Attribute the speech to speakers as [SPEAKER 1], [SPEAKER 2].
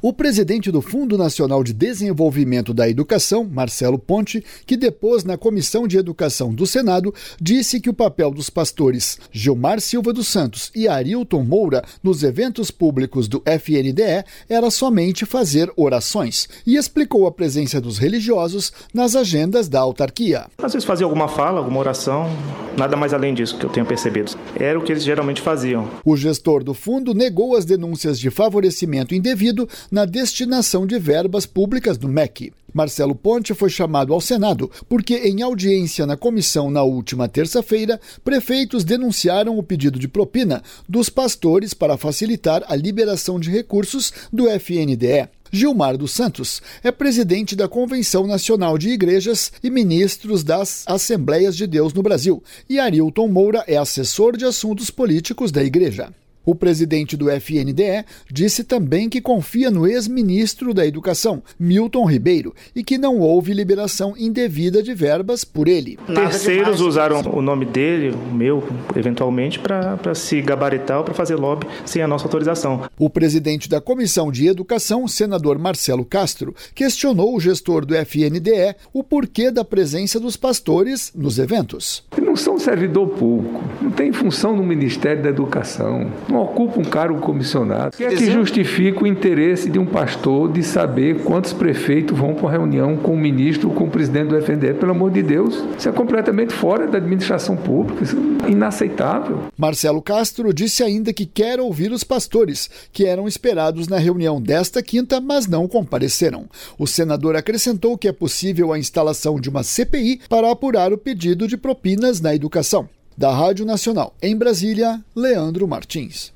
[SPEAKER 1] O presidente do Fundo Nacional de Desenvolvimento da Educação, Marcelo Ponte, que depôs na Comissão de Educação do Senado, disse que o papel dos pastores Gilmar Silva dos Santos e Arilton Moura nos eventos públicos do FNDE era somente fazer orações e explicou a presença dos religiosos nas agendas da autarquia.
[SPEAKER 2] Às vezes fazia alguma fala, alguma oração, nada mais além disso que eu tenho percebido. Era o que eles geralmente faziam.
[SPEAKER 1] O gestor do fundo negou as denúncias de favorecimento indevido na destinação de verbas públicas do MEC. Marcelo Ponte foi chamado ao Senado porque, em audiência na comissão na última terça-feira, prefeitos denunciaram o pedido de propina dos pastores para facilitar a liberação de recursos do FNDE. Gilmar dos Santos é presidente da Convenção Nacional de Igrejas e ministros das Assembleias de Deus no Brasil, e Arilton Moura é assessor de assuntos políticos da Igreja. O presidente do FNDE disse também que confia no ex-ministro da Educação, Milton Ribeiro, e que não houve liberação indevida de verbas por ele.
[SPEAKER 2] Terceiros usaram o nome dele, o meu, eventualmente, para se gabaritar ou para fazer lobby sem a nossa autorização.
[SPEAKER 1] O presidente da Comissão de Educação, senador Marcelo Castro, questionou o gestor do FNDE o porquê da presença dos pastores nos eventos.
[SPEAKER 3] Não são servidor público, não tem função no Ministério da Educação, não não ocupa um cargo comissionado. O que é que justifica o interesse de um pastor de saber quantos prefeitos vão para uma reunião com o ministro ou com o presidente do FNDE? Pelo amor de Deus, isso é completamente fora da administração pública, isso é inaceitável.
[SPEAKER 1] Marcelo Castro disse ainda que quer ouvir os pastores, que eram esperados na reunião desta quinta, mas não compareceram. O senador acrescentou que é possível a instalação de uma CPI para apurar o pedido de propinas na educação. Da Rádio Nacional em Brasília, Leandro Martins.